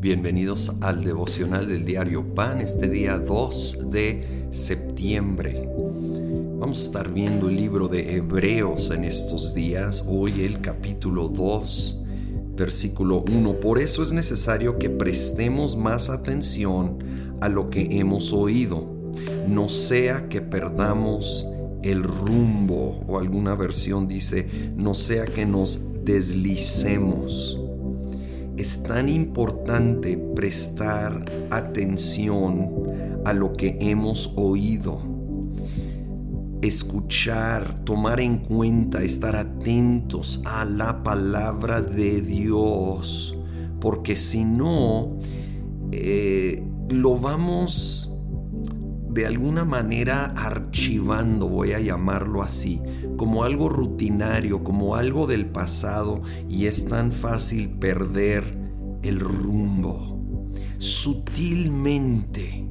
Bienvenidos al devocional del diario Pan, este día 2 de septiembre. Vamos a estar viendo el libro de Hebreos en estos días, hoy el capítulo 2, versículo 1. Por eso es necesario que prestemos más atención a lo que hemos oído, no sea que perdamos el rumbo, o alguna versión dice, no sea que nos deslicemos es tan importante prestar atención a lo que hemos oído. Escuchar, tomar en cuenta, estar atentos a la palabra de Dios. Porque si no, eh, lo vamos de alguna manera archivando, voy a llamarlo así, como algo rutinario, como algo del pasado y es tan fácil perder el rumbo. Sutilmente,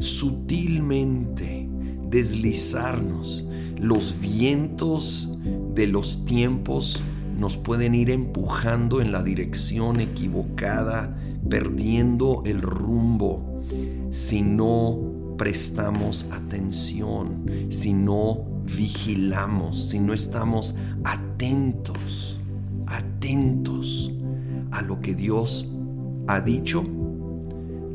sutilmente deslizarnos. Los vientos de los tiempos nos pueden ir empujando en la dirección equivocada, perdiendo el rumbo si no prestamos atención, si no vigilamos, si no estamos atentos, atentos a lo que Dios ha dicho,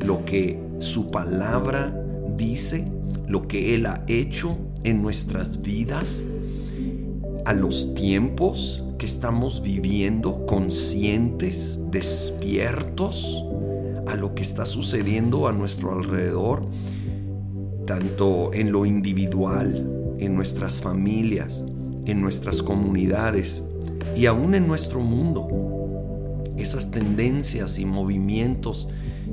lo que su palabra dice, lo que Él ha hecho en nuestras vidas, a los tiempos que estamos viviendo, conscientes, despiertos a lo que está sucediendo a nuestro alrededor, tanto en lo individual, en nuestras familias, en nuestras comunidades y aún en nuestro mundo. Esas tendencias y movimientos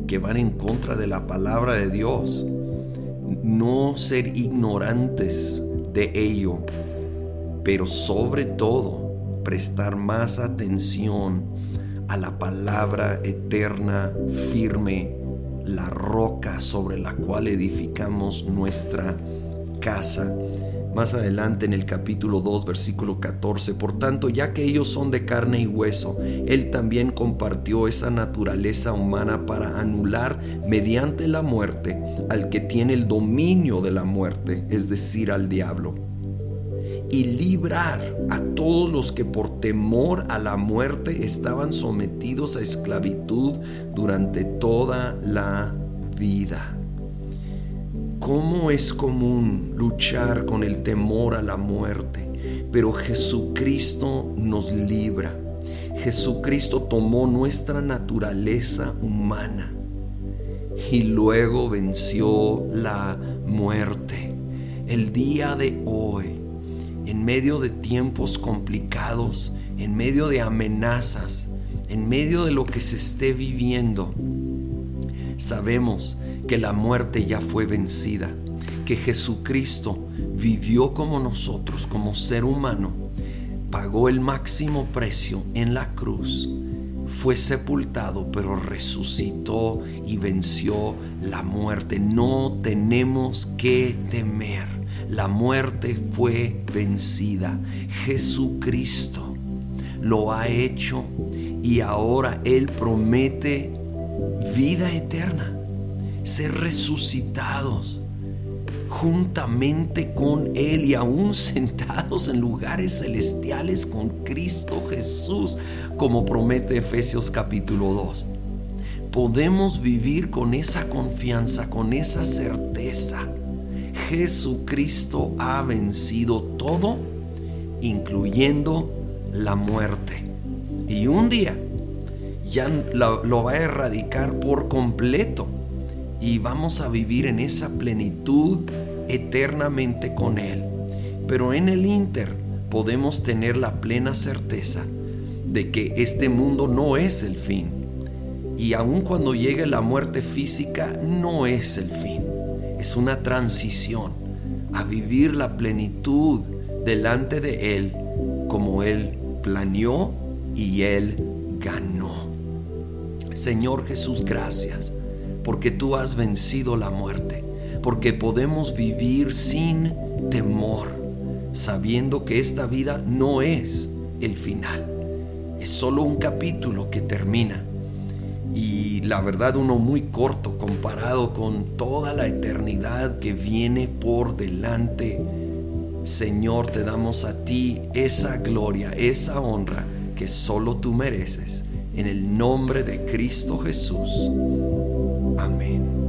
que van en contra de la palabra de Dios. No ser ignorantes de ello, pero sobre todo prestar más atención a la palabra eterna, firme, la roca sobre la cual edificamos nuestra casa más adelante en el capítulo 2, versículo 14. Por tanto, ya que ellos son de carne y hueso, Él también compartió esa naturaleza humana para anular mediante la muerte al que tiene el dominio de la muerte, es decir, al diablo. Y librar a todos los que por temor a la muerte estaban sometidos a esclavitud durante toda la vida cómo es común luchar con el temor a la muerte, pero Jesucristo nos libra. Jesucristo tomó nuestra naturaleza humana y luego venció la muerte. El día de hoy, en medio de tiempos complicados, en medio de amenazas, en medio de lo que se esté viviendo, sabemos que la muerte ya fue vencida, que Jesucristo vivió como nosotros, como ser humano, pagó el máximo precio en la cruz, fue sepultado, pero resucitó y venció la muerte. No tenemos que temer. La muerte fue vencida. Jesucristo lo ha hecho y ahora Él promete vida eterna ser resucitados juntamente con Él y aún sentados en lugares celestiales con Cristo Jesús, como promete Efesios capítulo 2. Podemos vivir con esa confianza, con esa certeza. Jesucristo ha vencido todo, incluyendo la muerte. Y un día ya lo, lo va a erradicar por completo y vamos a vivir en esa plenitud eternamente con Él. Pero en el Inter podemos tener la plena certeza de que este mundo no es el fin. Y aun cuando llegue la muerte física, no es el fin. Es una transición a vivir la plenitud delante de Él como Él planeó y Él ganó. Señor Jesús, gracias porque tú has vencido la muerte, porque podemos vivir sin temor, sabiendo que esta vida no es el final. Es solo un capítulo que termina. Y la verdad uno muy corto comparado con toda la eternidad que viene por delante. Señor, te damos a ti esa gloria, esa honra que solo tú mereces. En el nombre de Cristo Jesús. Amén.